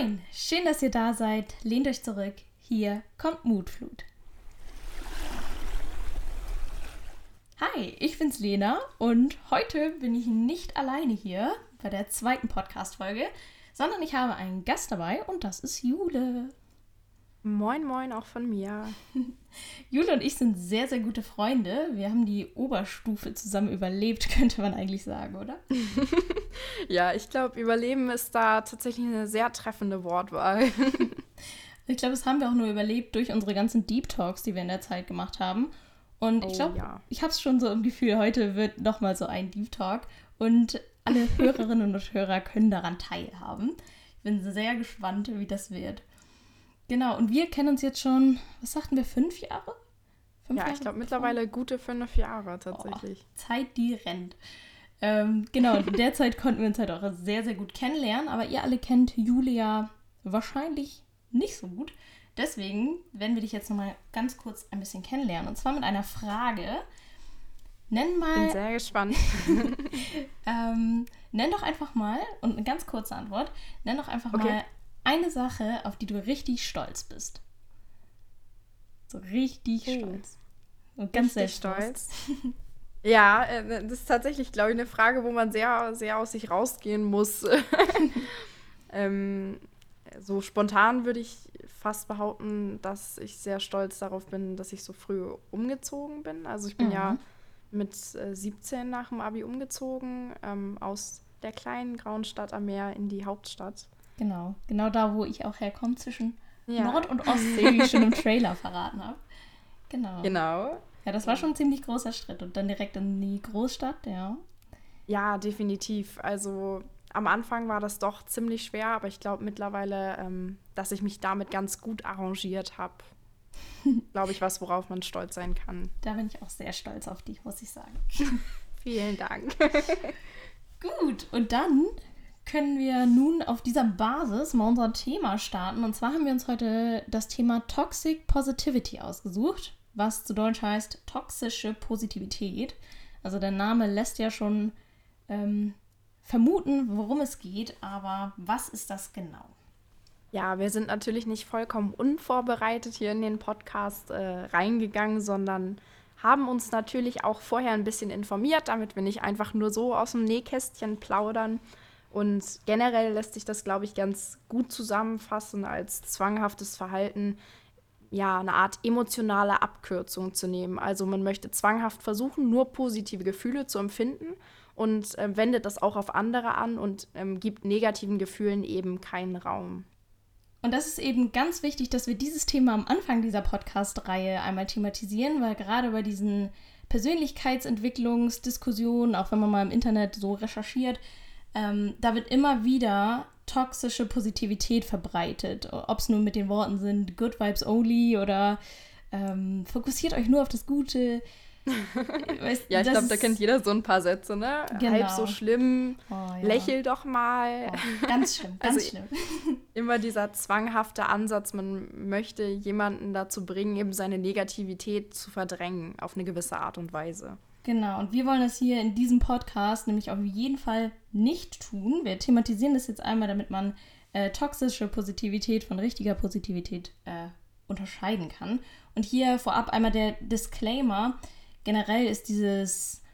Moin, schön, dass ihr da seid. Lehnt euch zurück. Hier kommt Mutflut. Hi, ich bin's Lena und heute bin ich nicht alleine hier bei der zweiten Podcast-Folge, sondern ich habe einen Gast dabei und das ist Jule. Moin, moin, auch von mir. Jule und ich sind sehr, sehr gute Freunde. Wir haben die Oberstufe zusammen überlebt, könnte man eigentlich sagen, oder? ja, ich glaube, Überleben ist da tatsächlich eine sehr treffende Wortwahl. ich glaube, das haben wir auch nur überlebt durch unsere ganzen Deep Talks, die wir in der Zeit gemacht haben. Und ich glaube, oh, ja. ich habe es schon so im Gefühl, heute wird nochmal so ein Deep Talk und alle Hörerinnen und Hörer können daran teilhaben. Ich bin sehr gespannt, wie das wird. Genau, und wir kennen uns jetzt schon, was sagten wir, fünf Jahre? Fünf ja, Jahre ich glaube mittlerweile gute fünf Jahre tatsächlich. Oh, Zeit, die rennt. Ähm, genau, in der Zeit konnten wir uns halt auch sehr, sehr gut kennenlernen, aber ihr alle kennt Julia wahrscheinlich nicht so gut. Deswegen werden wir dich jetzt nochmal ganz kurz ein bisschen kennenlernen. Und zwar mit einer Frage. Nenn mal. Bin sehr gespannt. ähm, nenn doch einfach mal, und eine ganz kurze Antwort, nenn doch einfach okay. mal eine Sache, auf die du richtig stolz bist. So richtig oh. stolz. Und ganz richtig stolz. ja, äh, das ist tatsächlich, glaube ich, eine Frage, wo man sehr, sehr aus sich rausgehen muss. ähm, so spontan würde ich fast behaupten, dass ich sehr stolz darauf bin, dass ich so früh umgezogen bin. Also ich bin mhm. ja mit äh, 17 nach dem Abi umgezogen, ähm, aus der kleinen grauen Stadt am Meer in die Hauptstadt. Genau, genau da, wo ich auch herkomme, zwischen ja. Nord- und Ostsee, wie ich schon im Trailer verraten habe. Genau. Genau. Ja, das war schon ein ziemlich großer Schritt. Und dann direkt in die Großstadt, ja. Ja, definitiv. Also am Anfang war das doch ziemlich schwer, aber ich glaube mittlerweile, ähm, dass ich mich damit ganz gut arrangiert habe. glaube ich, was, worauf man stolz sein kann. Da bin ich auch sehr stolz auf dich, muss ich sagen. Vielen Dank. gut, und dann können wir nun auf dieser Basis mal unser Thema starten. Und zwar haben wir uns heute das Thema Toxic Positivity ausgesucht, was zu Deutsch heißt toxische Positivität. Also der Name lässt ja schon ähm, vermuten, worum es geht, aber was ist das genau? Ja, wir sind natürlich nicht vollkommen unvorbereitet hier in den Podcast äh, reingegangen, sondern haben uns natürlich auch vorher ein bisschen informiert, damit wir nicht einfach nur so aus dem Nähkästchen plaudern und generell lässt sich das, glaube ich, ganz gut zusammenfassen als zwanghaftes Verhalten, ja, eine Art emotionale Abkürzung zu nehmen. Also man möchte zwanghaft versuchen, nur positive Gefühle zu empfinden und äh, wendet das auch auf andere an und ähm, gibt negativen Gefühlen eben keinen Raum. Und das ist eben ganz wichtig, dass wir dieses Thema am Anfang dieser Podcast-Reihe einmal thematisieren, weil gerade bei diesen Persönlichkeitsentwicklungsdiskussionen, auch wenn man mal im Internet so recherchiert, ähm, da wird immer wieder toxische Positivität verbreitet. Ob es nun mit den Worten sind, Good Vibes Only oder ähm, fokussiert euch nur auf das Gute. Weißt, ja, ich glaube, da kennt jeder so ein paar Sätze, ne? Genau. Halb so schlimm, oh, ja. lächel doch mal. Oh, ganz schlimm, ganz also, schlimm. Immer dieser zwanghafte Ansatz, man möchte jemanden dazu bringen, eben seine Negativität zu verdrängen, auf eine gewisse Art und Weise. Genau, und wir wollen das hier in diesem Podcast nämlich auf jeden Fall nicht tun. Wir thematisieren das jetzt einmal, damit man äh, toxische Positivität von richtiger Positivität äh, unterscheiden kann. Und hier vorab einmal der Disclaimer. Generell ist dieses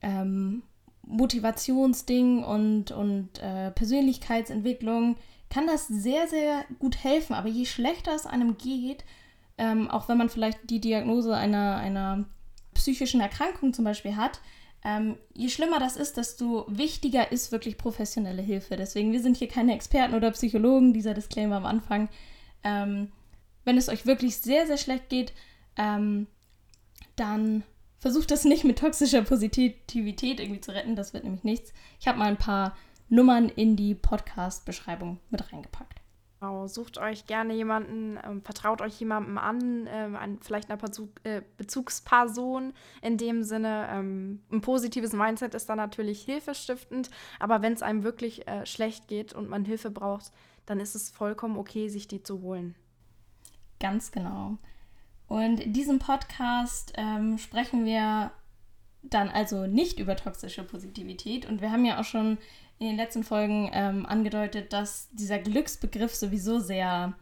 ähm, Motivationsding und, und äh, Persönlichkeitsentwicklung, kann das sehr, sehr gut helfen. Aber je schlechter es einem geht, ähm, auch wenn man vielleicht die Diagnose einer, einer psychischen Erkrankung zum Beispiel hat, ähm, je schlimmer das ist, desto wichtiger ist wirklich professionelle Hilfe. Deswegen, wir sind hier keine Experten oder Psychologen, dieser Disclaimer am Anfang. Ähm, wenn es euch wirklich sehr, sehr schlecht geht, ähm, dann versucht das nicht mit toxischer Positivität irgendwie zu retten. Das wird nämlich nichts. Ich habe mal ein paar Nummern in die Podcast-Beschreibung mit reingepackt. Genau, sucht euch gerne jemanden, ähm, vertraut euch jemandem an, ähm, an vielleicht einer Bezug, äh, Bezugsperson. In dem Sinne, ähm, ein positives Mindset ist da natürlich hilfestiftend, aber wenn es einem wirklich äh, schlecht geht und man Hilfe braucht, dann ist es vollkommen okay, sich die zu holen. Ganz genau. Und in diesem Podcast ähm, sprechen wir dann also nicht über toxische Positivität und wir haben ja auch schon in den letzten Folgen ähm, angedeutet, dass dieser Glücksbegriff sowieso sehr,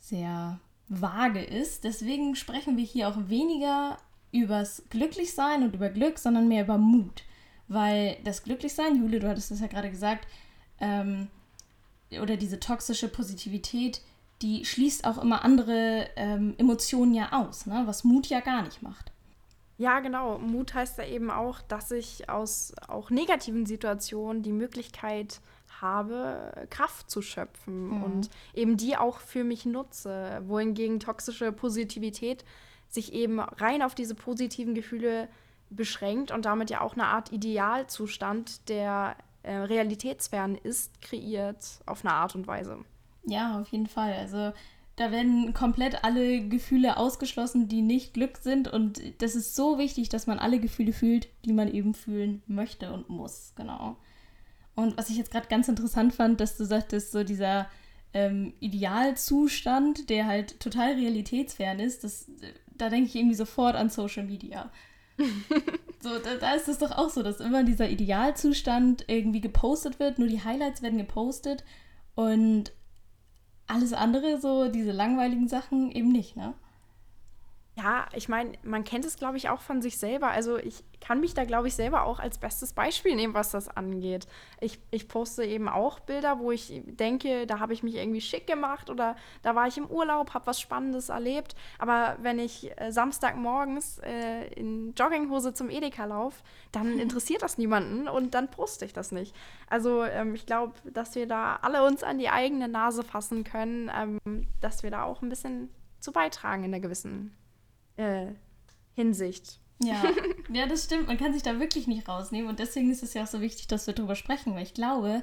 sehr vage ist. Deswegen sprechen wir hier auch weniger übers Glücklichsein und über Glück, sondern mehr über Mut. Weil das Glücklichsein, Jule, du hattest das ja gerade gesagt, ähm, oder diese toxische Positivität, die schließt auch immer andere ähm, Emotionen ja aus, ne? was Mut ja gar nicht macht. Ja, genau. Mut heißt ja eben auch, dass ich aus auch negativen Situationen die Möglichkeit habe, Kraft zu schöpfen mhm. und eben die auch für mich nutze. Wohingegen toxische Positivität sich eben rein auf diese positiven Gefühle beschränkt und damit ja auch eine Art Idealzustand, der äh, realitätsfern ist, kreiert auf eine Art und Weise. Ja, auf jeden Fall. Also da werden komplett alle Gefühle ausgeschlossen, die nicht Glück sind. Und das ist so wichtig, dass man alle Gefühle fühlt, die man eben fühlen möchte und muss. Genau. Und was ich jetzt gerade ganz interessant fand, dass du sagtest, so dieser ähm, Idealzustand, der halt total realitätsfern ist, das, da denke ich irgendwie sofort an Social Media. so, da, da ist es doch auch so, dass immer dieser Idealzustand irgendwie gepostet wird, nur die Highlights werden gepostet und alles andere, so diese langweiligen Sachen, eben nicht, ne? Ja, ich meine, man kennt es, glaube ich, auch von sich selber. Also ich kann mich da, glaube ich, selber auch als bestes Beispiel nehmen, was das angeht. Ich, ich poste eben auch Bilder, wo ich denke, da habe ich mich irgendwie schick gemacht oder da war ich im Urlaub, habe was Spannendes erlebt. Aber wenn ich äh, Samstagmorgens äh, in Jogginghose zum Edeka laufe, dann interessiert das niemanden und dann poste ich das nicht. Also ähm, ich glaube, dass wir da alle uns an die eigene Nase fassen können, ähm, dass wir da auch ein bisschen zu beitragen in einer gewissen äh, Hinsicht. Ja. ja, das stimmt. Man kann sich da wirklich nicht rausnehmen. Und deswegen ist es ja auch so wichtig, dass wir darüber sprechen, weil ich glaube,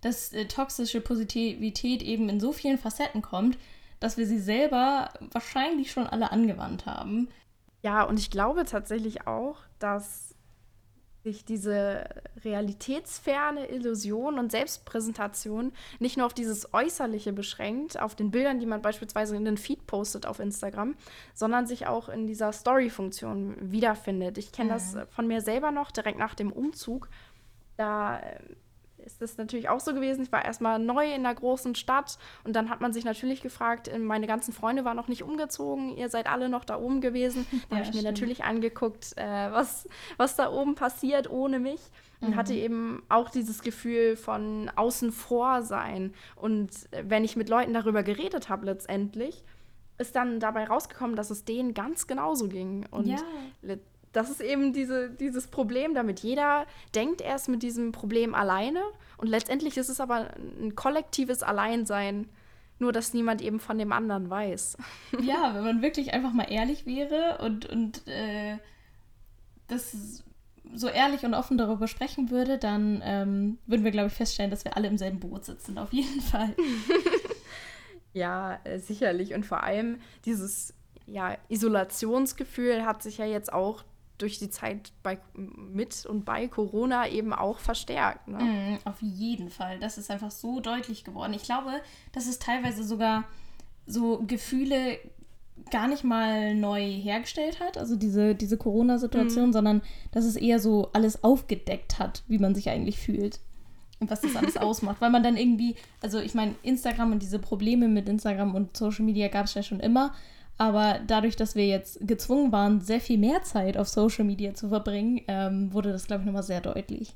dass äh, toxische Positivität eben in so vielen Facetten kommt, dass wir sie selber wahrscheinlich schon alle angewandt haben. Ja, und ich glaube tatsächlich auch, dass sich diese realitätsferne Illusion und Selbstpräsentation nicht nur auf dieses Äußerliche beschränkt, auf den Bildern, die man beispielsweise in den Feed postet auf Instagram, sondern sich auch in dieser Story-Funktion wiederfindet. Ich kenne mhm. das von mir selber noch direkt nach dem Umzug. Da ist es natürlich auch so gewesen. Ich war erstmal neu in der großen Stadt und dann hat man sich natürlich gefragt, äh, meine ganzen Freunde waren noch nicht umgezogen, ihr seid alle noch da oben gewesen. Da ja, habe ich mir natürlich angeguckt, äh, was, was da oben passiert ohne mich. Und mhm. hatte eben auch dieses Gefühl von außen vor sein. Und äh, wenn ich mit Leuten darüber geredet habe letztendlich, ist dann dabei rausgekommen, dass es denen ganz genauso ging. Und ja das ist eben diese, dieses Problem damit. Jeder denkt erst mit diesem Problem alleine und letztendlich ist es aber ein kollektives Alleinsein, nur dass niemand eben von dem anderen weiß. Ja, wenn man wirklich einfach mal ehrlich wäre und, und äh, das so ehrlich und offen darüber sprechen würde, dann ähm, würden wir, glaube ich, feststellen, dass wir alle im selben Boot sitzen, auf jeden Fall. ja, äh, sicherlich. Und vor allem dieses ja, Isolationsgefühl hat sich ja jetzt auch durch die Zeit bei, mit und bei Corona eben auch verstärkt. Ne? Mm, auf jeden Fall. Das ist einfach so deutlich geworden. Ich glaube, dass es teilweise sogar so Gefühle gar nicht mal neu hergestellt hat, also diese, diese Corona-Situation, mm. sondern dass es eher so alles aufgedeckt hat, wie man sich eigentlich fühlt und was das alles ausmacht. Weil man dann irgendwie, also ich meine, Instagram und diese Probleme mit Instagram und Social Media gab es ja schon immer, aber dadurch, dass wir jetzt gezwungen waren, sehr viel mehr Zeit auf Social Media zu verbringen, ähm, wurde das, glaube ich, nochmal sehr deutlich.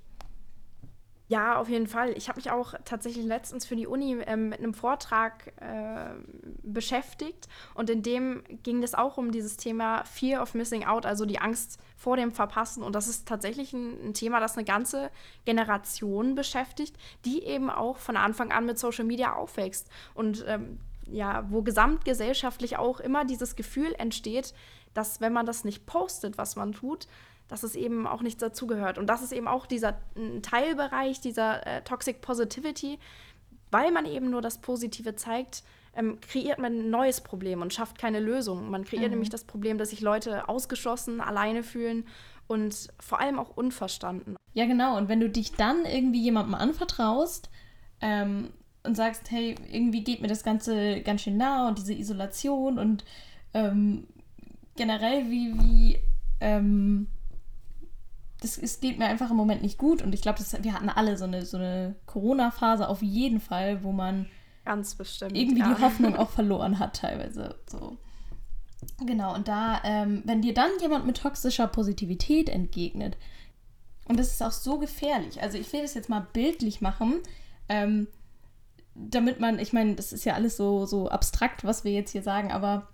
Ja, auf jeden Fall. Ich habe mich auch tatsächlich letztens für die Uni ähm, mit einem Vortrag äh, beschäftigt und in dem ging es auch um dieses Thema Fear of Missing Out, also die Angst vor dem Verpassen. Und das ist tatsächlich ein, ein Thema, das eine ganze Generation beschäftigt, die eben auch von Anfang an mit Social Media aufwächst. Und ähm, ja, wo gesamtgesellschaftlich auch immer dieses Gefühl entsteht, dass wenn man das nicht postet, was man tut, dass es eben auch nicht dazugehört. Und das ist eben auch dieser Teilbereich dieser äh, Toxic Positivity, weil man eben nur das Positive zeigt, ähm, kreiert man ein neues Problem und schafft keine Lösung. Man kreiert mhm. nämlich das Problem, dass sich Leute ausgeschlossen, alleine fühlen und vor allem auch unverstanden. Ja, genau. Und wenn du dich dann irgendwie jemandem anvertraust, ähm, und sagst, hey, irgendwie geht mir das Ganze ganz schön nah und diese Isolation und ähm, generell, wie, wie, ähm, das es geht mir einfach im Moment nicht gut und ich glaube, wir hatten alle so eine, so eine Corona-Phase auf jeden Fall, wo man ganz bestimmt irgendwie ja. die Hoffnung auch verloren hat teilweise. So. Genau, und da, ähm, wenn dir dann jemand mit toxischer Positivität entgegnet, und das ist auch so gefährlich, also ich will das jetzt mal bildlich machen, ähm, damit man, ich meine, das ist ja alles so, so abstrakt, was wir jetzt hier sagen, aber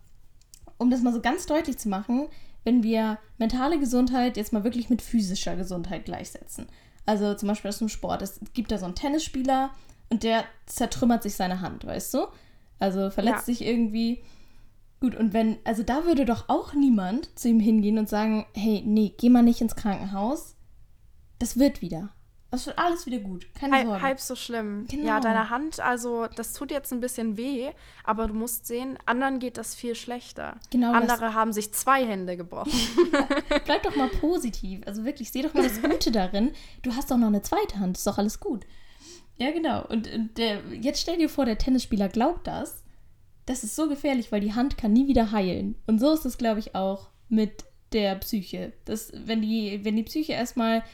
um das mal so ganz deutlich zu machen, wenn wir mentale Gesundheit jetzt mal wirklich mit physischer Gesundheit gleichsetzen. Also zum Beispiel aus dem Sport. Es gibt da so einen Tennisspieler und der zertrümmert sich seine Hand, weißt du? Also verletzt ja. sich irgendwie. Gut, und wenn, also da würde doch auch niemand zu ihm hingehen und sagen, hey, nee, geh mal nicht ins Krankenhaus. Das wird wieder. Das wird alles wieder gut. Keine halb, Sorge. Halb so schlimm. Genau. Ja, deine Hand, also das tut jetzt ein bisschen weh, aber du musst sehen, anderen geht das viel schlechter. Genau. Andere haben sich zwei Hände gebrochen. Bleib doch mal positiv. Also wirklich, seh doch mal das Gute darin. Du hast doch noch eine zweite Hand, ist doch alles gut. Ja, genau. Und, und der, jetzt stell dir vor, der Tennisspieler glaubt das. Das ist so gefährlich, weil die Hand kann nie wieder heilen. Und so ist es, glaube ich, auch mit der Psyche. Das, wenn, die, wenn die Psyche erstmal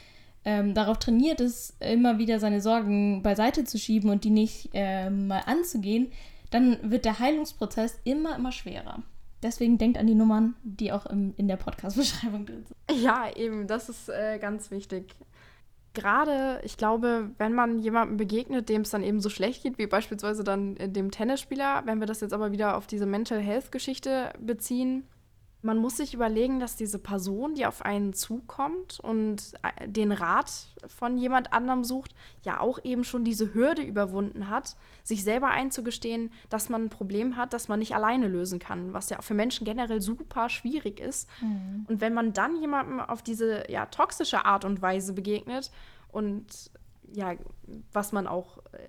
ähm, darauf trainiert ist, immer wieder seine Sorgen beiseite zu schieben und die nicht äh, mal anzugehen, dann wird der Heilungsprozess immer, immer schwerer. Deswegen denkt an die Nummern, die auch im, in der Podcast-Beschreibung drin sind. Ja, eben, das ist äh, ganz wichtig. Gerade, ich glaube, wenn man jemandem begegnet, dem es dann eben so schlecht geht, wie beispielsweise dann äh, dem Tennisspieler, wenn wir das jetzt aber wieder auf diese Mental Health-Geschichte beziehen, man muss sich überlegen, dass diese Person, die auf einen zukommt und äh, den Rat von jemand anderem sucht, ja auch eben schon diese Hürde überwunden hat, sich selber einzugestehen, dass man ein Problem hat, das man nicht alleine lösen kann, was ja für Menschen generell super schwierig ist. Mhm. Und wenn man dann jemandem auf diese ja, toxische Art und Weise begegnet und ja, was man auch äh,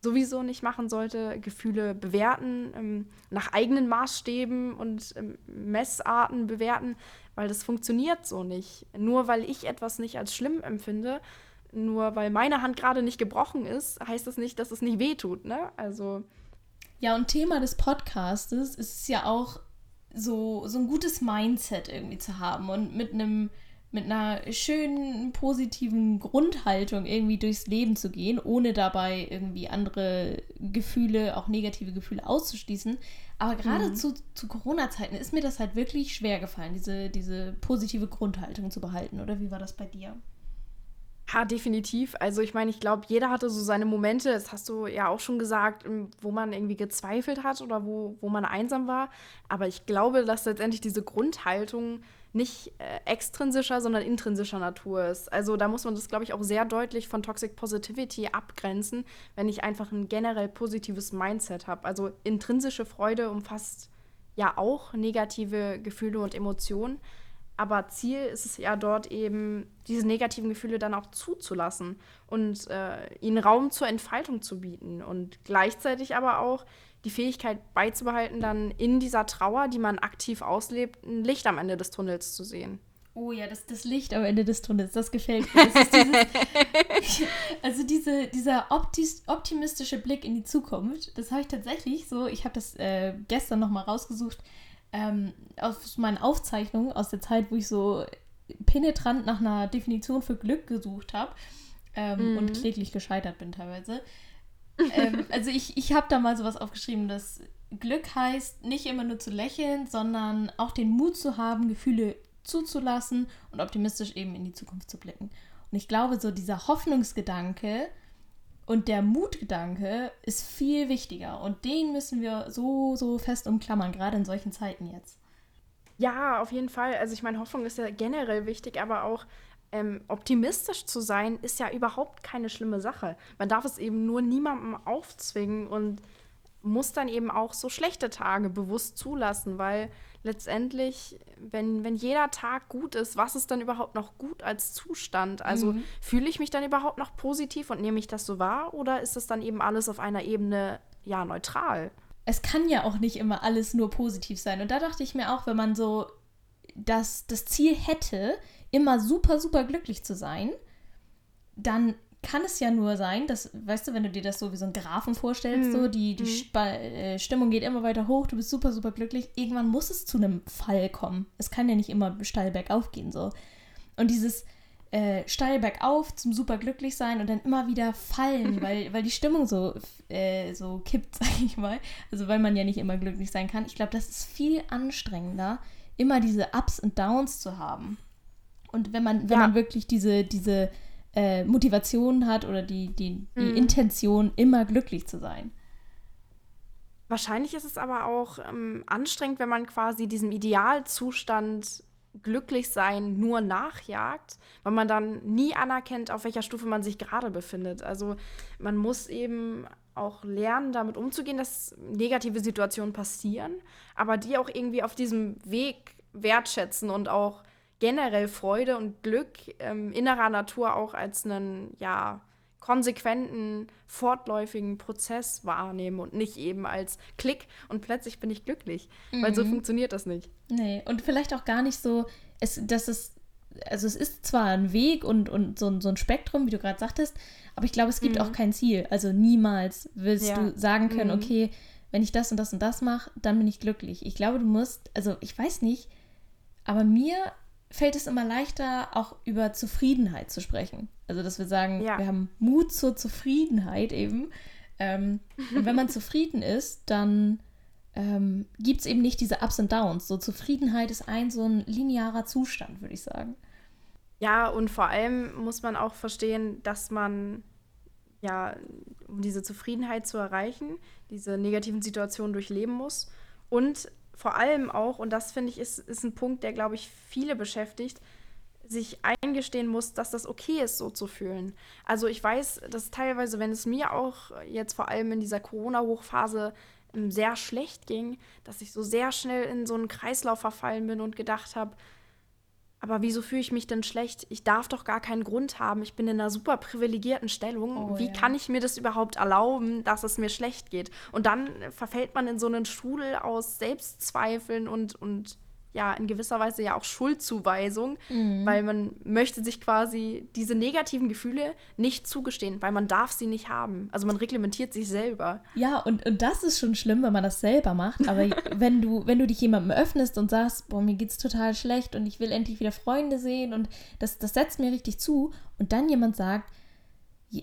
sowieso nicht machen sollte, Gefühle bewerten, ähm, nach eigenen Maßstäben und ähm, Messarten bewerten, weil das funktioniert so nicht. Nur weil ich etwas nicht als schlimm empfinde, nur weil meine Hand gerade nicht gebrochen ist, heißt das nicht, dass es nicht wehtut, ne? Also. Ja, und Thema des Podcastes ist es ja auch so, so ein gutes Mindset irgendwie zu haben und mit einem mit einer schönen, positiven Grundhaltung irgendwie durchs Leben zu gehen, ohne dabei irgendwie andere Gefühle, auch negative Gefühle auszuschließen. Aber gerade mhm. zu, zu Corona-Zeiten ist mir das halt wirklich schwer gefallen, diese, diese positive Grundhaltung zu behalten. Oder wie war das bei dir? Ja, definitiv. Also ich meine, ich glaube, jeder hatte so seine Momente, das hast du ja auch schon gesagt, wo man irgendwie gezweifelt hat oder wo, wo man einsam war. Aber ich glaube, dass letztendlich diese Grundhaltung nicht äh, extrinsischer, sondern intrinsischer Natur ist. Also da muss man das, glaube ich, auch sehr deutlich von Toxic Positivity abgrenzen, wenn ich einfach ein generell positives Mindset habe. Also intrinsische Freude umfasst ja auch negative Gefühle und Emotionen. Aber Ziel ist es ja dort eben, diese negativen Gefühle dann auch zuzulassen und äh, ihnen Raum zur Entfaltung zu bieten und gleichzeitig aber auch die Fähigkeit beizubehalten, dann in dieser Trauer, die man aktiv auslebt, ein Licht am Ende des Tunnels zu sehen. Oh ja, das, das Licht am Ende des Tunnels, das gefällt mir. Das dieses, also diese, dieser optis, optimistische Blick in die Zukunft, das habe ich tatsächlich so, ich habe das äh, gestern nochmal rausgesucht, ähm, aus meinen Aufzeichnungen aus der Zeit, wo ich so penetrant nach einer Definition für Glück gesucht habe ähm, mhm. und kläglich gescheitert bin teilweise ähm, also ich, ich habe da mal sowas aufgeschrieben, dass Glück heißt, nicht immer nur zu lächeln, sondern auch den Mut zu haben, Gefühle zuzulassen und optimistisch eben in die Zukunft zu blicken. Und ich glaube, so dieser Hoffnungsgedanke und der Mutgedanke ist viel wichtiger. Und den müssen wir so, so fest umklammern, gerade in solchen Zeiten jetzt. Ja, auf jeden Fall. Also ich meine, Hoffnung ist ja generell wichtig, aber auch ähm, optimistisch zu sein, ist ja überhaupt keine schlimme Sache. Man darf es eben nur niemandem aufzwingen und muss dann eben auch so schlechte Tage bewusst zulassen, weil letztendlich, wenn, wenn jeder Tag gut ist, was ist dann überhaupt noch gut als Zustand? Also mhm. fühle ich mich dann überhaupt noch positiv und nehme ich das so wahr oder ist das dann eben alles auf einer Ebene ja neutral? Es kann ja auch nicht immer alles nur positiv sein. Und da dachte ich mir auch, wenn man so das, das Ziel hätte, immer super, super glücklich zu sein, dann kann es ja nur sein, dass, weißt du, wenn du dir das so wie so ein Graphen vorstellst, mhm. so die, die mhm. Äh, Stimmung geht immer weiter hoch, du bist super, super glücklich, irgendwann muss es zu einem Fall kommen. Es kann ja nicht immer steil bergauf gehen, so. Und dieses äh, steil bergauf zum super glücklich sein und dann immer wieder fallen, weil, weil die Stimmung so, äh, so kippt, sag ich mal. Also weil man ja nicht immer glücklich sein kann. Ich glaube, das ist viel anstrengender, immer diese Ups und Downs zu haben. Und wenn man, wenn ja. man wirklich diese, diese äh, Motivation hat oder die, die, die mhm. Intention, immer glücklich zu sein. Wahrscheinlich ist es aber auch ähm, anstrengend, wenn man quasi diesem Idealzustand glücklich sein nur nachjagt, weil man dann nie anerkennt, auf welcher Stufe man sich gerade befindet. Also man muss eben auch lernen, damit umzugehen, dass negative Situationen passieren, aber die auch irgendwie auf diesem Weg wertschätzen und auch generell Freude und Glück ähm, innerer Natur auch als einen, ja, konsequenten, fortläufigen Prozess wahrnehmen und nicht eben als Klick und plötzlich bin ich glücklich. Mhm. Weil so mhm. funktioniert das nicht. Nee, und vielleicht auch gar nicht so, es, dass es, also es ist zwar ein Weg und, und so, so ein Spektrum, wie du gerade sagtest, aber ich glaube, es gibt mhm. auch kein Ziel. Also niemals willst ja. du sagen können, mhm. okay, wenn ich das und das und das mache, dann bin ich glücklich. Ich glaube, du musst, also ich weiß nicht, aber mir fällt es immer leichter, auch über Zufriedenheit zu sprechen. Also, dass wir sagen, ja. wir haben Mut zur Zufriedenheit eben. Ähm, und wenn man zufrieden ist, dann ähm, gibt es eben nicht diese Ups und Downs. So Zufriedenheit ist ein so ein linearer Zustand, würde ich sagen. Ja, und vor allem muss man auch verstehen, dass man ja, um diese Zufriedenheit zu erreichen, diese negativen Situationen durchleben muss und vor allem auch, und das finde ich ist, ist ein Punkt, der, glaube ich, viele beschäftigt, sich eingestehen muss, dass das okay ist, so zu fühlen. Also ich weiß, dass teilweise, wenn es mir auch jetzt vor allem in dieser Corona-Hochphase ähm, sehr schlecht ging, dass ich so sehr schnell in so einen Kreislauf verfallen bin und gedacht habe, aber wieso fühle ich mich denn schlecht? Ich darf doch gar keinen Grund haben. Ich bin in einer super privilegierten Stellung. Oh, Wie ja. kann ich mir das überhaupt erlauben, dass es mir schlecht geht? Und dann verfällt man in so einen Strudel aus Selbstzweifeln und, und ja in gewisser Weise ja auch Schuldzuweisung, mhm. weil man möchte sich quasi diese negativen Gefühle nicht zugestehen, weil man darf sie nicht haben. Also man reglementiert sich selber. Ja, und, und das ist schon schlimm, wenn man das selber macht. Aber wenn du, wenn du dich jemandem öffnest und sagst, boah, mir geht's total schlecht und ich will endlich wieder Freunde sehen und das, das setzt mir richtig zu und dann jemand sagt,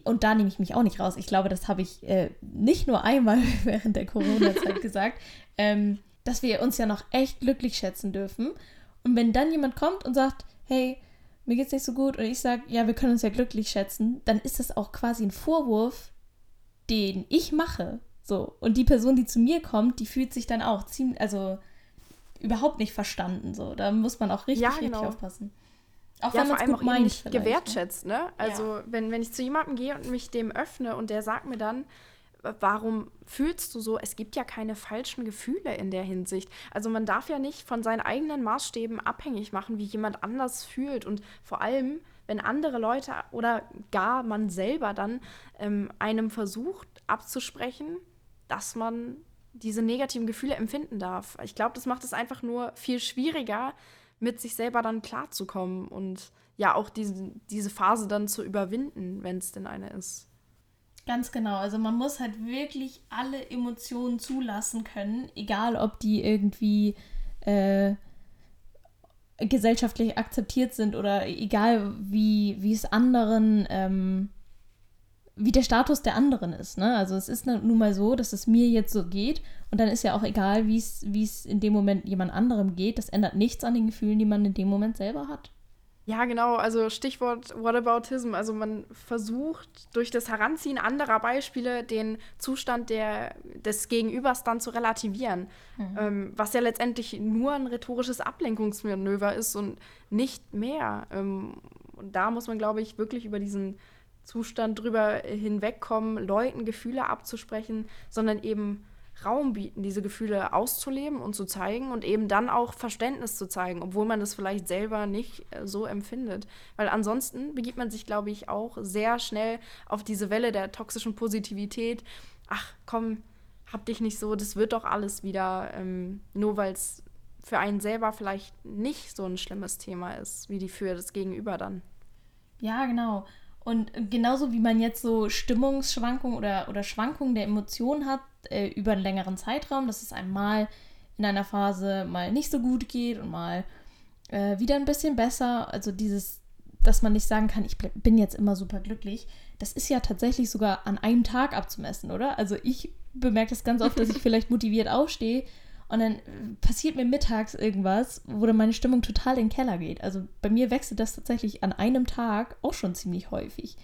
und da nehme ich mich auch nicht raus. Ich glaube, das habe ich äh, nicht nur einmal während der Corona-Zeit gesagt. Ähm, dass wir uns ja noch echt glücklich schätzen dürfen. Und wenn dann jemand kommt und sagt, hey, mir geht's nicht so gut und ich sage, ja, wir können uns ja glücklich schätzen, dann ist das auch quasi ein Vorwurf, den ich mache. So. Und die Person, die zu mir kommt, die fühlt sich dann auch ziemlich, also überhaupt nicht verstanden. So. Da muss man auch richtig, ja, genau. richtig aufpassen. Auch ja, wenn man es gut meint. Nicht ne? gewertschätzt, ne? Also, ja. wenn, wenn ich zu jemandem gehe und mich dem öffne und der sagt mir dann, warum fühlst du so? Es gibt ja keine falschen Gefühle in der Hinsicht. Also man darf ja nicht von seinen eigenen Maßstäben abhängig machen, wie jemand anders fühlt. Und vor allem, wenn andere Leute oder gar man selber dann ähm, einem versucht abzusprechen, dass man diese negativen Gefühle empfinden darf. Ich glaube, das macht es einfach nur viel schwieriger, mit sich selber dann klarzukommen und ja auch diese, diese Phase dann zu überwinden, wenn es denn eine ist. Ganz genau. Also man muss halt wirklich alle Emotionen zulassen können, egal ob die irgendwie äh, gesellschaftlich akzeptiert sind oder egal wie, es anderen, ähm, wie der Status der anderen ist. Ne? Also es ist nun mal so, dass es mir jetzt so geht und dann ist ja auch egal, wie es in dem Moment jemand anderem geht. Das ändert nichts an den Gefühlen, die man in dem Moment selber hat. Ja, genau. Also Stichwort Whataboutism. Also man versucht durch das Heranziehen anderer Beispiele den Zustand der, des Gegenübers dann zu relativieren. Mhm. Ähm, was ja letztendlich nur ein rhetorisches Ablenkungsmanöver ist und nicht mehr. Ähm, und da muss man, glaube ich, wirklich über diesen Zustand drüber hinwegkommen, Leuten Gefühle abzusprechen, sondern eben Raum bieten, diese Gefühle auszuleben und zu zeigen und eben dann auch Verständnis zu zeigen, obwohl man das vielleicht selber nicht äh, so empfindet. Weil ansonsten begibt man sich, glaube ich, auch sehr schnell auf diese Welle der toxischen Positivität. Ach, komm, hab dich nicht so, das wird doch alles wieder, ähm, nur weil es für einen selber vielleicht nicht so ein schlimmes Thema ist, wie die für das Gegenüber dann. Ja, genau. Und genauso wie man jetzt so Stimmungsschwankungen oder, oder Schwankungen der Emotionen hat äh, über einen längeren Zeitraum, dass es einem mal in einer Phase mal nicht so gut geht und mal äh, wieder ein bisschen besser. Also dieses, dass man nicht sagen kann, ich bin jetzt immer super glücklich. Das ist ja tatsächlich sogar an einem Tag abzumessen, oder? Also ich bemerke das ganz oft, dass ich vielleicht motiviert aufstehe und dann passiert mir mittags irgendwas, wo dann meine Stimmung total in den Keller geht. Also bei mir wechselt das tatsächlich an einem Tag auch schon ziemlich häufig.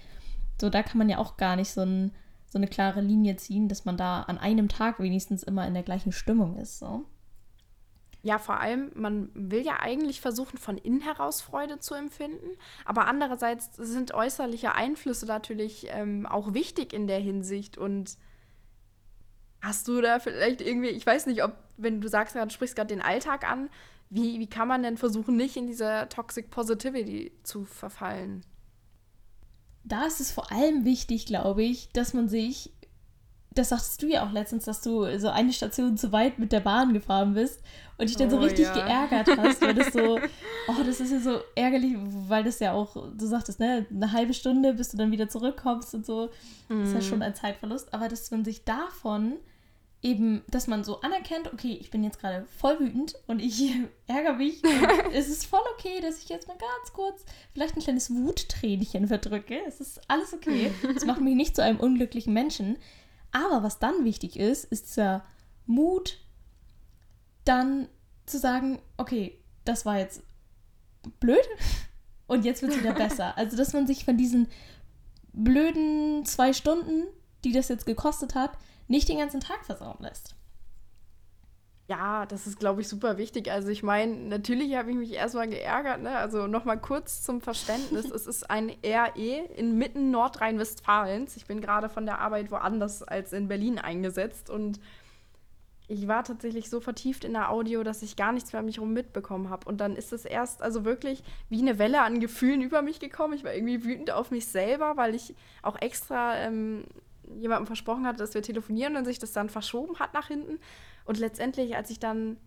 So, da kann man ja auch gar nicht so, ein, so eine klare Linie ziehen, dass man da an einem Tag wenigstens immer in der gleichen Stimmung ist. So. Ja, vor allem, man will ja eigentlich versuchen, von innen heraus Freude zu empfinden. Aber andererseits sind äußerliche Einflüsse natürlich ähm, auch wichtig in der Hinsicht. Und hast du da vielleicht irgendwie, ich weiß nicht, ob, wenn du sagst, du sprichst gerade den Alltag an, wie, wie kann man denn versuchen, nicht in diese Toxic Positivity zu verfallen? Da ist es vor allem wichtig, glaube ich, dass man sich das sagtest du ja auch letztens, dass du so eine Station zu weit mit der Bahn gefahren bist und dich dann so oh, richtig ja. geärgert hast, weil das so, oh, das ist ja so ärgerlich, weil das ja auch, du sagtest, ne, eine halbe Stunde, bis du dann wieder zurückkommst und so, mhm. ist ja schon ein Zeitverlust, aber dass man sich davon eben, dass man so anerkennt, okay, ich bin jetzt gerade voll wütend und ich ärgere mich. es ist voll okay, dass ich jetzt mal ganz kurz vielleicht ein kleines Wuttränchen verdrücke. Es ist alles okay. Es macht mich nicht zu einem unglücklichen Menschen. Aber was dann wichtig ist, ist dieser Mut, dann zu sagen, okay, das war jetzt blöd und jetzt wird es wieder besser. Also, dass man sich von diesen blöden zwei Stunden, die das jetzt gekostet hat, nicht den ganzen Tag versauen lässt. Ja, das ist, glaube ich, super wichtig. Also ich meine, natürlich habe ich mich erstmal geärgert. Ne? Also nochmal kurz zum Verständnis. es ist ein RE inmitten Nordrhein-Westfalens. Ich bin gerade von der Arbeit woanders als in Berlin eingesetzt. Und ich war tatsächlich so vertieft in der Audio, dass ich gar nichts mehr um mich herum mitbekommen habe. Und dann ist es erst also wirklich wie eine Welle an Gefühlen über mich gekommen. Ich war irgendwie wütend auf mich selber, weil ich auch extra ähm, jemandem versprochen hatte, dass wir telefonieren und sich das dann verschoben hat nach hinten. Und letztendlich, als ich dann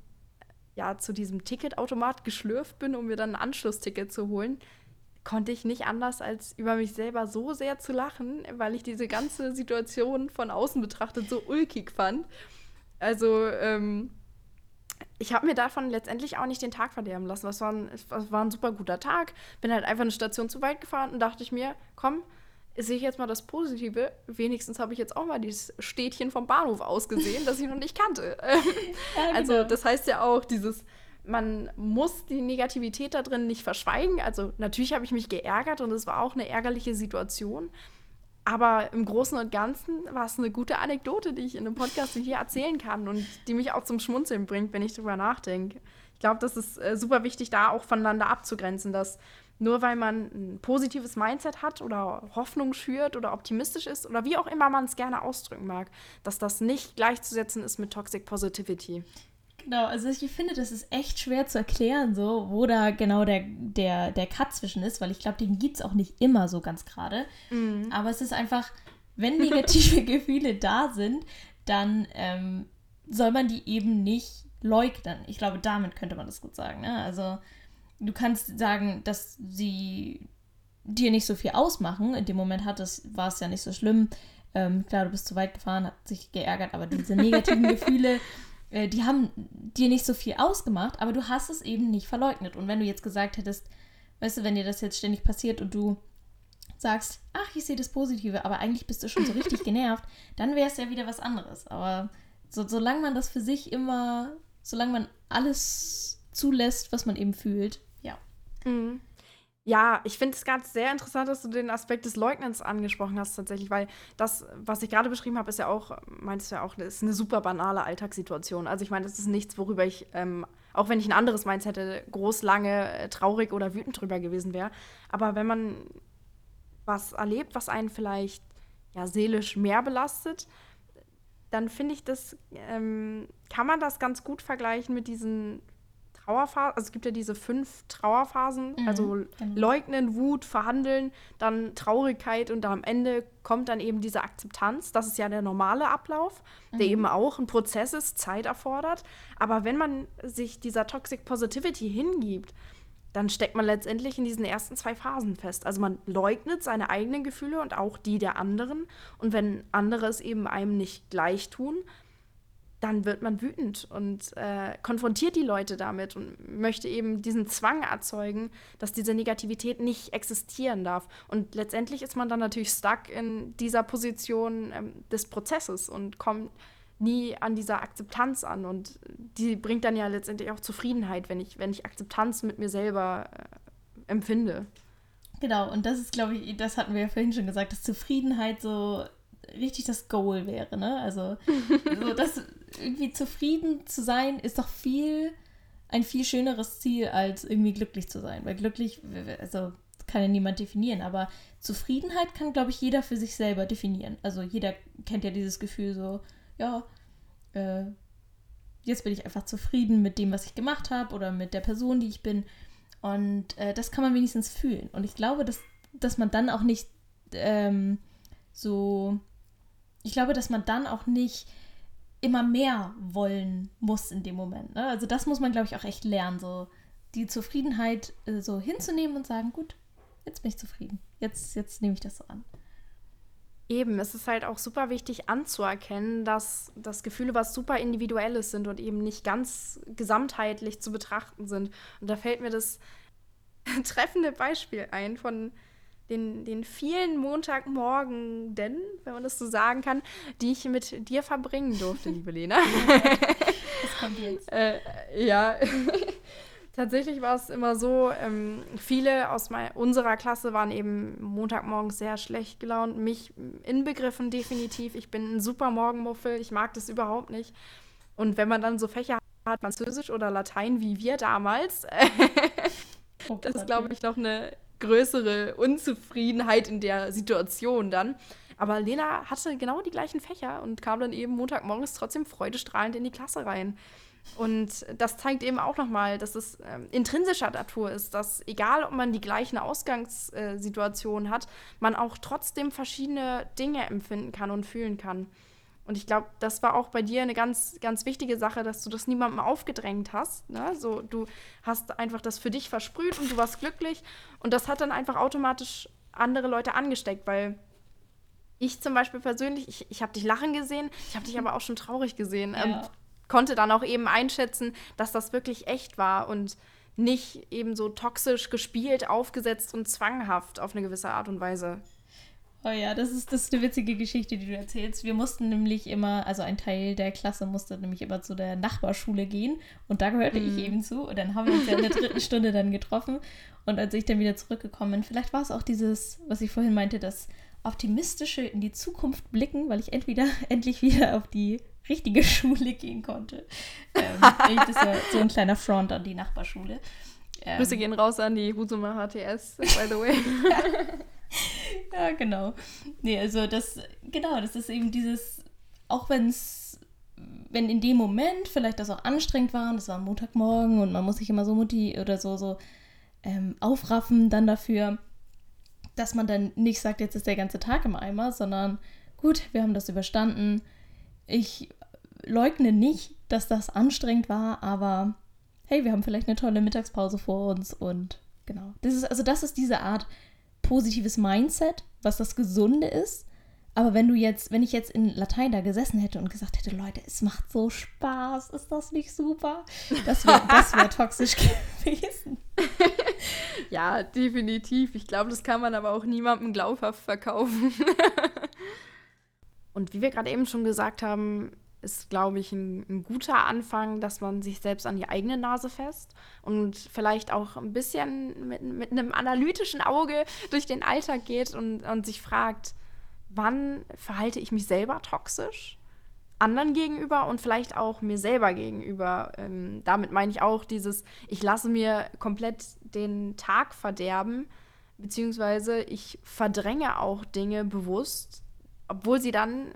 ja zu diesem Ticketautomat geschlürft bin, um mir dann ein Anschlussticket zu holen, konnte ich nicht anders als über mich selber so sehr zu lachen, weil ich diese ganze Situation von außen betrachtet so ulkig fand. Also, ähm, ich habe mir davon letztendlich auch nicht den Tag verderben lassen. Das war, ein, es war ein super guter Tag. Bin halt einfach eine Station zu weit gefahren und dachte ich mir, komm, sehe ich jetzt mal das Positive. Wenigstens habe ich jetzt auch mal dieses Städtchen vom Bahnhof ausgesehen, das ich noch nicht kannte. also genau. das heißt ja auch, dieses, man muss die Negativität da drin nicht verschweigen. Also natürlich habe ich mich geärgert und es war auch eine ärgerliche Situation. Aber im Großen und Ganzen war es eine gute Anekdote, die ich in einem Podcast hier erzählen kann und die mich auch zum Schmunzeln bringt, wenn ich drüber nachdenke. Ich glaube, das ist äh, super wichtig, da auch voneinander abzugrenzen, dass nur weil man ein positives Mindset hat oder Hoffnung schürt oder optimistisch ist oder wie auch immer man es gerne ausdrücken mag, dass das nicht gleichzusetzen ist mit Toxic Positivity. Genau, also ich finde, das ist echt schwer zu erklären, so, wo da genau der, der, der Cut zwischen ist, weil ich glaube, den gibt es auch nicht immer so ganz gerade. Mhm. Aber es ist einfach, wenn negative Gefühle da sind, dann ähm, soll man die eben nicht leugnen. Ich glaube, damit könnte man das gut sagen. Ne? Also du kannst sagen, dass sie dir nicht so viel ausmachen. In dem Moment hat es, war es ja nicht so schlimm. Ähm, klar, du bist zu weit gefahren, hat sich geärgert, aber diese negativen Gefühle, äh, die haben dir nicht so viel ausgemacht, aber du hast es eben nicht verleugnet. Und wenn du jetzt gesagt hättest, weißt du, wenn dir das jetzt ständig passiert und du sagst, ach, ich sehe das Positive, aber eigentlich bist du schon so richtig genervt, dann wäre es ja wieder was anderes. Aber so, solange man das für sich immer, solange man alles zulässt, was man eben fühlt, Mhm. Ja, ich finde es ganz sehr interessant, dass du den Aspekt des Leugnens angesprochen hast, tatsächlich, weil das, was ich gerade beschrieben habe, ist ja auch, meinst du ja auch, ist eine super banale Alltagssituation. Also ich meine, das ist nichts, worüber ich, ähm, auch wenn ich ein anderes Mindset hätte, groß, lange, äh, traurig oder wütend drüber gewesen wäre. Aber wenn man was erlebt, was einen vielleicht ja seelisch mehr belastet, dann finde ich das, ähm, kann man das ganz gut vergleichen mit diesen Trauerphasen, also es gibt ja diese fünf Trauerphasen, mhm, also genau. leugnen, Wut, verhandeln, dann Traurigkeit und am Ende kommt dann eben diese Akzeptanz. Das ist ja der normale Ablauf, mhm. der eben auch ein Prozess ist, Zeit erfordert. Aber wenn man sich dieser Toxic Positivity hingibt, dann steckt man letztendlich in diesen ersten zwei Phasen fest. Also man leugnet seine eigenen Gefühle und auch die der anderen. Und wenn andere es eben einem nicht gleich tun, dann wird man wütend und äh, konfrontiert die Leute damit und möchte eben diesen Zwang erzeugen, dass diese Negativität nicht existieren darf. Und letztendlich ist man dann natürlich stuck in dieser Position ähm, des Prozesses und kommt nie an dieser Akzeptanz an. Und die bringt dann ja letztendlich auch Zufriedenheit, wenn ich, wenn ich Akzeptanz mit mir selber äh, empfinde. Genau, und das ist, glaube ich, das hatten wir ja vorhin schon gesagt, dass Zufriedenheit so richtig das Goal wäre, ne? Also, so das irgendwie zufrieden zu sein, ist doch viel, ein viel schöneres Ziel, als irgendwie glücklich zu sein. Weil glücklich, also kann ja niemand definieren, aber Zufriedenheit kann, glaube ich, jeder für sich selber definieren. Also jeder kennt ja dieses Gefühl so, ja, äh, jetzt bin ich einfach zufrieden mit dem, was ich gemacht habe oder mit der Person, die ich bin. Und äh, das kann man wenigstens fühlen. Und ich glaube, dass, dass man dann auch nicht ähm, so, ich glaube, dass man dann auch nicht immer mehr wollen muss in dem Moment. Ne? Also das muss man, glaube ich, auch echt lernen, so die Zufriedenheit äh, so hinzunehmen und sagen, gut, jetzt bin ich zufrieden. Jetzt, jetzt nehme ich das so an. Eben, es ist halt auch super wichtig anzuerkennen, dass das Gefühle was super individuelles sind und eben nicht ganz gesamtheitlich zu betrachten sind. Und da fällt mir das treffende Beispiel ein von den, den vielen Montagmorgen, denn, wenn man das so sagen kann, die ich mit dir verbringen durfte, liebe Lena. das kommt jetzt. Äh, ja. Tatsächlich war es immer so, ähm, viele aus unserer Klasse waren eben Montagmorgens sehr schlecht gelaunt, mich inbegriffen definitiv. Ich bin ein super Morgenmuffel, ich mag das überhaupt nicht. Und wenn man dann so Fächer hat, Französisch oder Latein wie wir damals, oh, das ist, glaube ich, noch eine größere Unzufriedenheit in der Situation dann. Aber Lena hatte genau die gleichen Fächer und kam dann eben Montagmorgens trotzdem freudestrahlend in die Klasse rein. Und das zeigt eben auch nochmal, dass es ähm, intrinsischer Natur ist, dass egal, ob man die gleichen Ausgangssituationen hat, man auch trotzdem verschiedene Dinge empfinden kann und fühlen kann. Und ich glaube, das war auch bei dir eine ganz, ganz wichtige Sache, dass du das niemandem aufgedrängt hast. Ne? So, du hast einfach das für dich versprüht und du warst glücklich. Und das hat dann einfach automatisch andere Leute angesteckt, weil ich zum Beispiel persönlich, ich, ich habe dich lachen gesehen, ich habe dich aber auch schon traurig gesehen. Ja. Ähm, konnte dann auch eben einschätzen, dass das wirklich echt war und nicht eben so toxisch gespielt, aufgesetzt und zwanghaft auf eine gewisse Art und Weise. Oh ja, das ist, das ist eine witzige Geschichte, die du erzählst. Wir mussten nämlich immer, also ein Teil der Klasse musste nämlich immer zu der Nachbarschule gehen und da gehörte mhm. ich eben zu. Und dann haben wir uns ja in der dritten Stunde dann getroffen. Und als ich dann wieder zurückgekommen bin, vielleicht war es auch dieses, was ich vorhin meinte, das optimistische in die Zukunft blicken, weil ich entweder endlich wieder auf die richtige Schule gehen konnte. Ähm, das war so ein kleiner Front an die Nachbarschule. Ähm, Grüße gehen raus an die Husumer HTS, by the way. ja, genau. Nee, also das, genau, das ist eben dieses, auch wenn es, wenn in dem Moment vielleicht das auch anstrengend war, und es war Montagmorgen und man muss sich immer so mutti oder so, so ähm, aufraffen dann dafür, dass man dann nicht sagt, jetzt ist der ganze Tag im Eimer, sondern gut, wir haben das überstanden. Ich leugne nicht, dass das anstrengend war, aber hey, wir haben vielleicht eine tolle Mittagspause vor uns und genau. Das ist, also das ist diese Art positives Mindset, was das Gesunde ist. Aber wenn du jetzt, wenn ich jetzt in Latein da gesessen hätte und gesagt hätte, Leute, es macht so Spaß, ist das nicht super? Das wäre das wär toxisch gewesen. ja, definitiv. Ich glaube, das kann man aber auch niemandem glaubhaft verkaufen. und wie wir gerade eben schon gesagt haben, ist, glaube ich, ein, ein, guter Anfang, dass man sich selbst an die eigene Nase fest und vielleicht auch ein bisschen mit, mit einem analytischen Auge durch den Alltag geht und, und sich fragt, wann verhalte ich mich selber toxisch? anderen gegenüber und vielleicht auch mir selber gegenüber. Ähm, damit meine ich auch dieses, ich lasse mir komplett den Tag verderben, beziehungsweise ich verdränge auch Dinge bewusst, obwohl sie dann,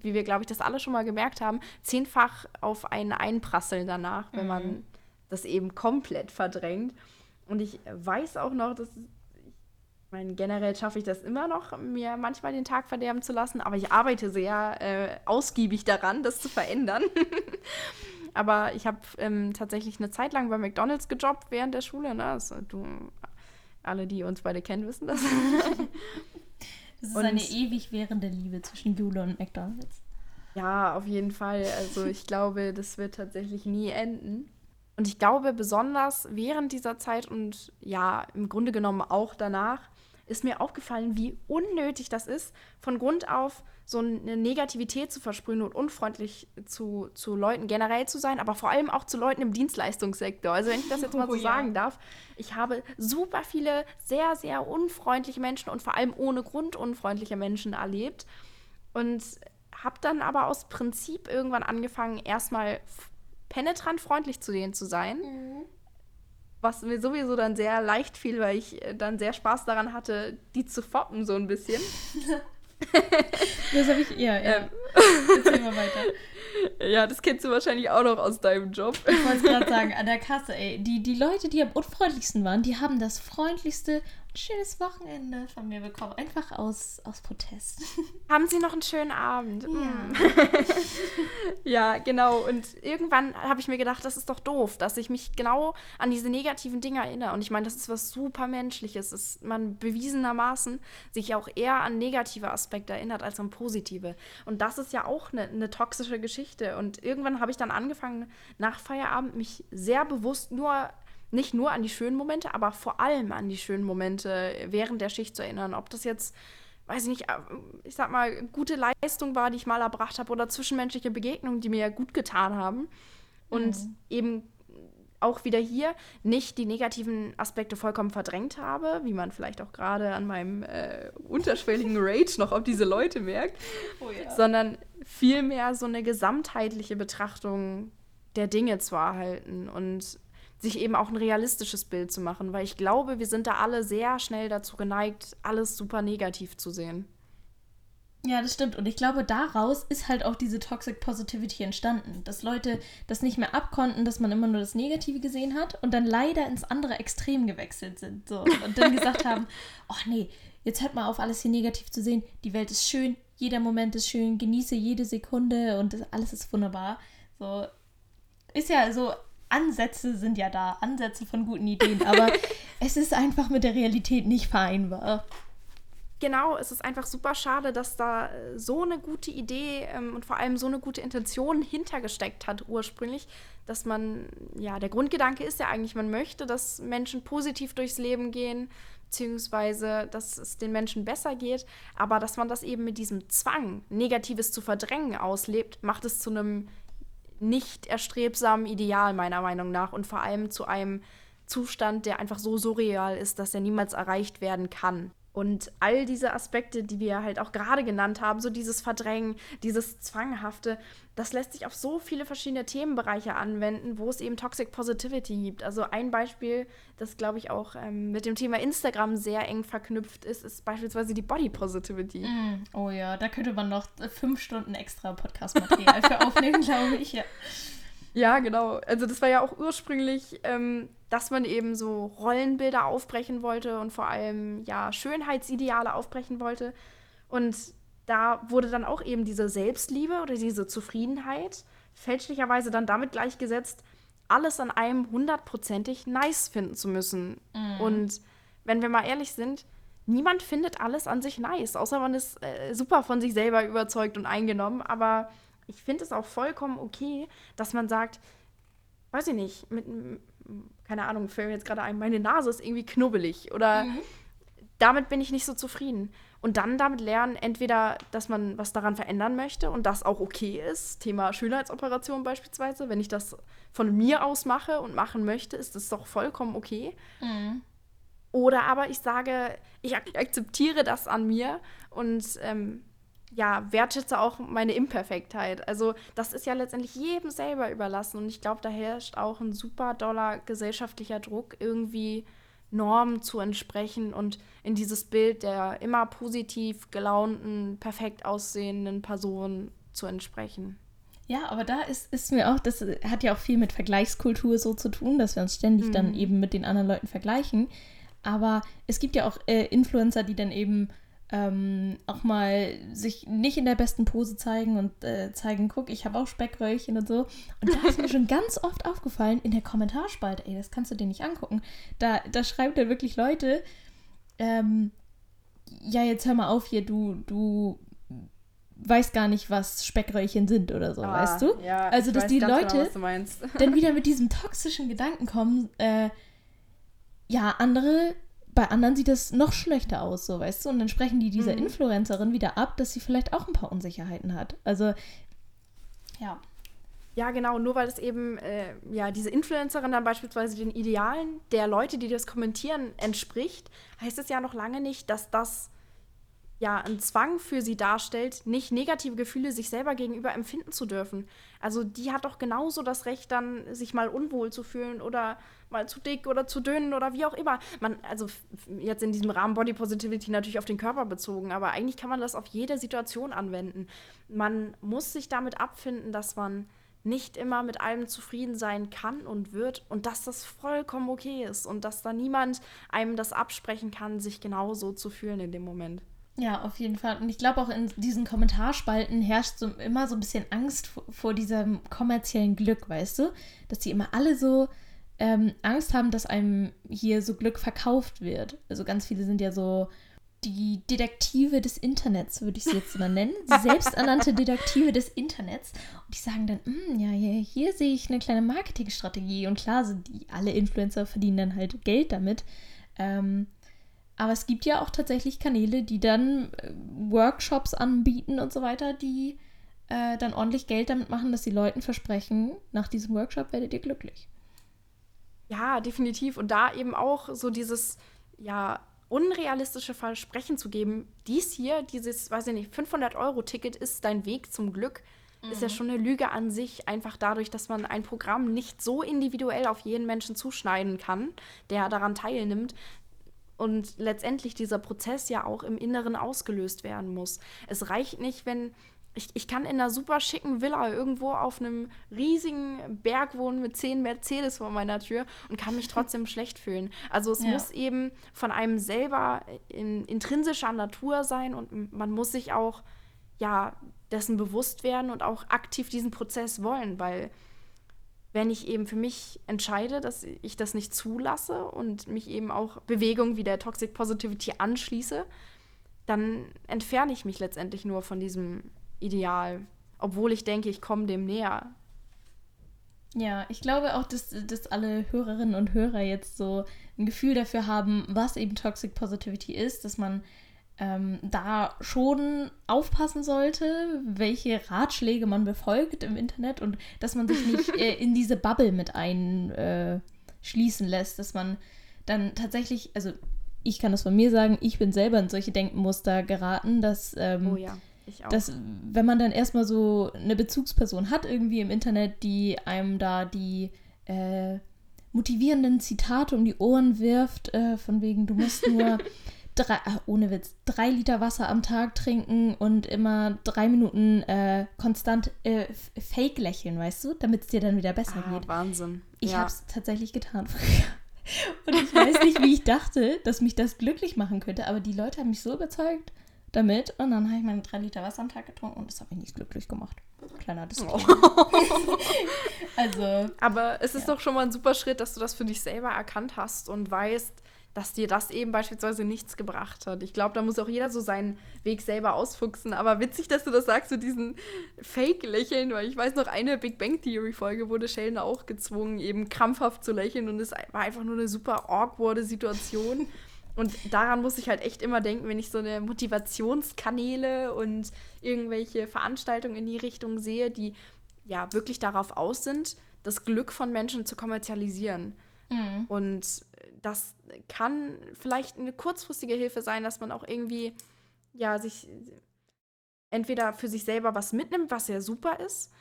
wie wir, glaube ich, das alle schon mal gemerkt haben, zehnfach auf einen einprasseln danach, wenn mhm. man das eben komplett verdrängt. Und ich weiß auch noch, dass ich meine, generell schaffe ich das immer noch, mir manchmal den Tag verderben zu lassen, aber ich arbeite sehr äh, ausgiebig daran, das zu verändern. aber ich habe ähm, tatsächlich eine Zeit lang bei McDonalds gejobbt während der Schule. Ne? Also, du, alle, die uns beide kennen, wissen das. Das ist und eine ewig währende Liebe zwischen Jule und McDonalds. Ja, auf jeden Fall. Also ich glaube, das wird tatsächlich nie enden. Und ich glaube, besonders während dieser Zeit und ja, im Grunde genommen auch danach, ist mir aufgefallen, wie unnötig das ist, von Grund auf so eine Negativität zu versprühen und unfreundlich zu, zu Leuten generell zu sein, aber vor allem auch zu Leuten im Dienstleistungssektor. Also wenn ich das jetzt mal so oh, ja. sagen darf, ich habe super viele sehr, sehr unfreundliche Menschen und vor allem ohne Grund unfreundliche Menschen erlebt und habe dann aber aus Prinzip irgendwann angefangen, erstmal penetrant freundlich zu denen zu sein. Mhm was mir sowieso dann sehr leicht fiel, weil ich äh, dann sehr Spaß daran hatte, die zu foppen, so ein bisschen. das habe ich eher, ja. Ähm. Erzähl mal weiter. Ja, das kennst du wahrscheinlich auch noch aus deinem Job. Ich wollte gerade sagen, an der Kasse, ey. Die, die Leute, die am unfreundlichsten waren, die haben das freundlichste schönes Wochenende von mir bekommen. Einfach aus, aus Protest. Haben Sie noch einen schönen Abend? Ja, mm. ja genau. Und irgendwann habe ich mir gedacht, das ist doch doof, dass ich mich genau an diese negativen Dinge erinnere. Und ich meine, das ist was super Menschliches, dass man bewiesenermaßen sich auch eher an negative Aspekte erinnert als an positive. Und das ist ja auch eine, eine toxische Geschichte. Und irgendwann habe ich dann angefangen, nach Feierabend mich sehr bewusst nur nicht nur an die schönen Momente, aber vor allem an die schönen Momente während der Schicht zu erinnern. Ob das jetzt, weiß ich nicht, äh, ich sag mal, gute Leistung war, die ich mal erbracht habe, oder zwischenmenschliche Begegnungen, die mir ja gut getan haben. Und mhm. eben auch wieder hier nicht die negativen Aspekte vollkommen verdrängt habe, wie man vielleicht auch gerade an meinem äh, unterschwelligen Rage noch auf diese Leute merkt, oh ja. sondern vielmehr so eine gesamtheitliche Betrachtung der Dinge zu erhalten und sich eben auch ein realistisches Bild zu machen, weil ich glaube, wir sind da alle sehr schnell dazu geneigt, alles super negativ zu sehen. Ja, das stimmt. Und ich glaube, daraus ist halt auch diese Toxic Positivity entstanden. Dass Leute das nicht mehr abkonnten, dass man immer nur das Negative gesehen hat und dann leider ins andere Extrem gewechselt sind. So. Und dann gesagt haben, ach nee, jetzt hört mal auf, alles hier negativ zu sehen. Die Welt ist schön, jeder Moment ist schön, genieße jede Sekunde und alles ist wunderbar. So. Ist ja so Ansätze sind ja da, Ansätze von guten Ideen, aber es ist einfach mit der Realität nicht vereinbar. Genau, es ist einfach super schade, dass da äh, so eine gute Idee ähm, und vor allem so eine gute Intention hintergesteckt hat ursprünglich, dass man, ja, der Grundgedanke ist ja eigentlich, man möchte, dass Menschen positiv durchs Leben gehen, beziehungsweise dass es den Menschen besser geht, aber dass man das eben mit diesem Zwang, Negatives zu verdrängen, auslebt, macht es zu einem nicht erstrebsamen Ideal, meiner Meinung nach. Und vor allem zu einem Zustand, der einfach so surreal ist, dass er niemals erreicht werden kann. Und all diese Aspekte, die wir halt auch gerade genannt haben, so dieses Verdrängen, dieses Zwanghafte, das lässt sich auf so viele verschiedene Themenbereiche anwenden, wo es eben Toxic Positivity gibt. Also ein Beispiel, das glaube ich auch ähm, mit dem Thema Instagram sehr eng verknüpft ist, ist beispielsweise die Body Positivity. Mm, oh ja, da könnte man noch fünf Stunden extra Podcast-Material für aufnehmen, glaube ich. Ja. Ja, genau. Also das war ja auch ursprünglich, ähm, dass man eben so Rollenbilder aufbrechen wollte und vor allem ja Schönheitsideale aufbrechen wollte. Und da wurde dann auch eben diese Selbstliebe oder diese Zufriedenheit fälschlicherweise dann damit gleichgesetzt, alles an einem hundertprozentig nice finden zu müssen. Mhm. Und wenn wir mal ehrlich sind, niemand findet alles an sich nice, außer man ist äh, super von sich selber überzeugt und eingenommen. Aber ich finde es auch vollkommen okay, dass man sagt, weiß ich nicht, mit, keine Ahnung, fällt mir jetzt gerade ein, meine Nase ist irgendwie knubbelig oder mhm. damit bin ich nicht so zufrieden. Und dann damit lernen, entweder, dass man was daran verändern möchte und das auch okay ist, Thema Schönheitsoperation beispielsweise, wenn ich das von mir aus mache und machen möchte, ist das doch vollkommen okay. Mhm. Oder aber ich sage, ich akzeptiere das an mir und ähm, ja, wertschätze auch meine Imperfektheit. Also das ist ja letztendlich jedem selber überlassen und ich glaube, da herrscht auch ein super doller gesellschaftlicher Druck, irgendwie Normen zu entsprechen und in dieses Bild der immer positiv gelaunten, perfekt aussehenden Person zu entsprechen. Ja, aber da ist, ist mir auch, das hat ja auch viel mit Vergleichskultur so zu tun, dass wir uns ständig mhm. dann eben mit den anderen Leuten vergleichen. Aber es gibt ja auch äh, Influencer, die dann eben ähm, auch mal sich nicht in der besten Pose zeigen und äh, zeigen, guck, ich habe auch Speckröllchen und so. Und da ist mir schon ganz oft aufgefallen in der Kommentarspalte, ey, das kannst du dir nicht angucken. Da, da schreibt er wirklich Leute, ähm, ja, jetzt hör mal auf hier, du, du weiß gar nicht, was Speckröllchen sind oder so, Ah, weißt du? Ja, Also, ich dass weiß die ganz Leute- Genau, was du meinst. dann wieder mit diesem toxischen Gedanken kommen, äh, ja, andere, bei anderen sieht das noch schlechter aus, so, weißt du? Und dann sprechen die dieser Mhm. Influencerin wieder ab, dass sie vielleicht auch ein paar Unsicherheiten hat. Also, ja. Ja, genau, nur weil es eben äh, ja, diese Influencerin dann beispielsweise den Idealen der Leute, die das kommentieren, entspricht, heißt es ja noch lange nicht, dass das ja einen Zwang für sie darstellt, nicht negative Gefühle sich selber gegenüber empfinden zu dürfen. Also die hat doch genauso das Recht, dann sich mal unwohl zu fühlen oder mal zu dick oder zu dünn oder wie auch immer. Man, also jetzt in diesem Rahmen Body Positivity natürlich auf den Körper bezogen, aber eigentlich kann man das auf jede Situation anwenden. Man muss sich damit abfinden, dass man nicht immer mit allem zufrieden sein kann und wird und dass das vollkommen okay ist und dass da niemand einem das absprechen kann, sich genauso zu fühlen in dem Moment. Ja, auf jeden Fall. Und ich glaube auch in diesen Kommentarspalten herrscht so immer so ein bisschen Angst vor, vor diesem kommerziellen Glück, weißt du? Dass die immer alle so ähm, Angst haben, dass einem hier so Glück verkauft wird. Also ganz viele sind ja so die Detektive des Internets, würde ich sie jetzt mal nennen. Selbsternannte Detektive des Internets. Und die sagen dann, "Mm, ja, hier, hier sehe ich eine kleine Marketingstrategie. Und klar, sind die, alle Influencer verdienen dann halt Geld damit. Ähm, aber es gibt ja auch tatsächlich Kanäle, die dann äh, Workshops anbieten und so weiter, die äh, dann ordentlich Geld damit machen, dass die Leuten versprechen, nach diesem Workshop werdet ihr glücklich. Ja, definitiv. Und da eben auch so dieses, ja, unrealistische Versprechen zu geben, dies hier, dieses, weiß ich nicht, 500-Euro-Ticket ist dein Weg zum Glück, ist ja schon eine Lüge an sich, einfach dadurch, dass man ein Programm nicht so individuell auf jeden Menschen zuschneiden kann, der daran teilnimmt. Und letztendlich dieser Prozess ja auch im Inneren ausgelöst werden muss. Es reicht nicht, wenn ich, ich kann in einer super schicken Villa irgendwo auf einem riesigen Berg wohnen mit zehn Mercedes vor meiner Tür und kann mich trotzdem schlecht fühlen. Also es Ja. muss eben von einem selber in intrinsischer Natur sein und man muss sich auch ja dessen bewusst werden und auch aktiv diesen Prozess wollen, weil wenn ich eben für mich entscheide, dass ich das nicht zulasse und mich eben auch Bewegungen wie der Toxic Positivity anschließe, dann entferne ich mich letztendlich nur von diesem Ideal, obwohl ich denke, ich komme dem näher. Ja, ich glaube auch, dass, dass alle Hörerinnen und Hörer jetzt so ein Gefühl dafür haben, was eben Toxic Positivity ist, dass man ähm, da schon aufpassen sollte, welche Ratschläge man befolgt im Internet und dass man sich nicht äh, in diese Bubble mit einschließen äh, schließen lässt, dass man dann tatsächlich, also ich kann das von mir sagen, ich bin selber in solche Denkmuster geraten, dass ähm, Oh ja, ich auch. dass wenn man dann erstmal so eine Bezugsperson hat irgendwie im Internet, die einem da die äh, motivierenden Zitate um die Ohren wirft, äh, von wegen, du musst nur drei, ohne Witz, drei Liter Wasser am Tag trinken und immer drei Minuten äh, konstant äh, fake lächeln, weißt du, damit es dir dann wieder besser ah, geht. Wahnsinn. Ich ja. habe es tatsächlich getan. Und ich weiß nicht, wie ich dachte, dass mich das glücklich machen könnte, aber die Leute haben mich so überzeugt damit und dann habe ich meine drei Liter Wasser am Tag getrunken und das hat mich nicht glücklich gemacht. Kleiner Disclaimer. Also, Aber es ist Ja. doch schon mal ein super Schritt, dass du das für dich selber erkannt hast und weißt, dass dir das eben beispielsweise nichts gebracht hat. Ich glaube, da muss auch jeder so seinen Weg selber ausfuchsen. Aber witzig, dass du das sagst, so diesen Fake-Lächeln, weil ich weiß noch, eine Big Bang Theory-Folge wurde Sheldon auch gezwungen, eben krampfhaft zu lächeln und es war einfach nur eine super awkwarde Situation. Und daran muss ich halt echt immer denken, wenn ich so eine Motivationskanäle und irgendwelche Veranstaltungen in die Richtung sehe, die ja wirklich darauf aus sind, das Glück von Menschen zu kommerzialisieren. mh. Und das kann vielleicht eine kurzfristige Hilfe sein, dass man auch irgendwie ja sich entweder für sich selber was mitnimmt, was ja super ist,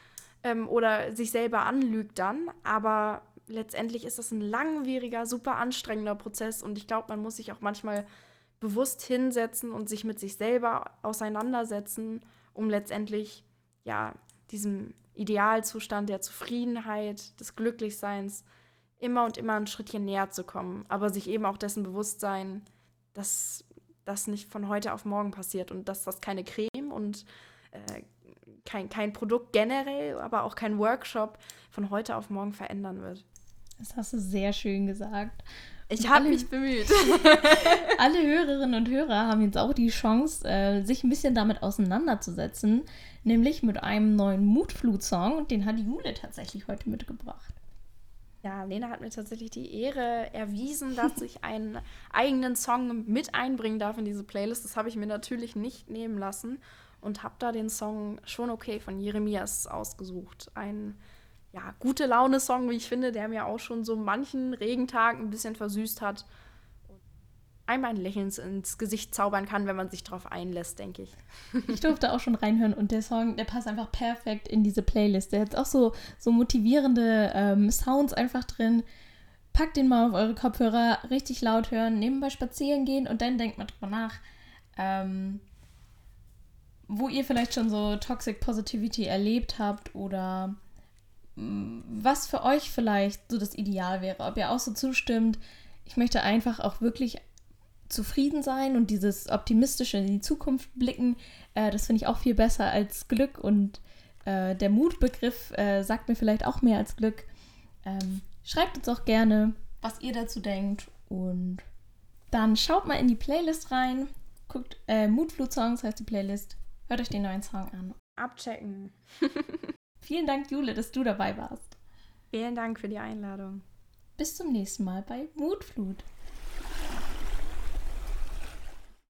ähm, oder sich selber anlügt dann. Aber letztendlich ist das ein langwieriger, super anstrengender Prozess und ich glaube, man muss sich auch manchmal bewusst hinsetzen und sich mit sich selber auseinandersetzen, um letztendlich ja diesem Idealzustand der Zufriedenheit, des Glücklichseins immer und immer ein Schrittchen näher zu kommen, aber sich eben auch dessen bewusst sein, dass das nicht von heute auf morgen passiert und dass das keine Creme und äh, kein, kein Produkt generell, aber auch kein Workshop von heute auf morgen verändern wird. Das hast du sehr schön gesagt. Ich habe mich bemüht. alle Hörerinnen und Hörer haben jetzt auch die Chance, äh, sich ein bisschen damit auseinanderzusetzen, nämlich mit einem neuen Mutflut-Song. Den hat Jule tatsächlich heute mitgebracht. Ja, Lena hat mir tatsächlich die Ehre erwiesen, dass ich einen eigenen Song mit einbringen darf in diese Playlist. Das habe ich mir natürlich nicht nehmen lassen und habe da den Song Schon okay von Jeremias ausgesucht. Ein ja, gute Laune-Song, wie ich finde, der mir auch schon so manchen Regentag ein bisschen versüßt hat einmal ein Lächeln ins Gesicht zaubern kann, wenn man sich darauf einlässt, denke ich. Ich durfte auch schon reinhören und der Song, der passt einfach perfekt in diese Playlist. Der hat auch so, so motivierende ähm, Sounds einfach drin. Packt den mal auf eure Kopfhörer, richtig laut hören, nebenbei spazieren gehen und dann denkt mal drüber nach, ähm, wo ihr vielleicht schon so Toxic Positivity erlebt habt oder was für euch vielleicht so das Ideal wäre. Ob ihr auch so zustimmt, ich möchte einfach auch wirklich zufrieden sein und dieses optimistische in die Zukunft blicken, äh, das finde ich auch viel besser als Glück und äh, der Mutbegriff äh, sagt mir vielleicht auch mehr als Glück. Ähm, schreibt uns auch gerne, was ihr dazu denkt und dann schaut mal in die Playlist rein, guckt äh, Mutflut Songs heißt die Playlist, hört euch den neuen Song an. Abchecken. Vielen Dank, Jule, dass du dabei warst. Vielen Dank für die Einladung. Bis zum nächsten Mal bei Mutflut.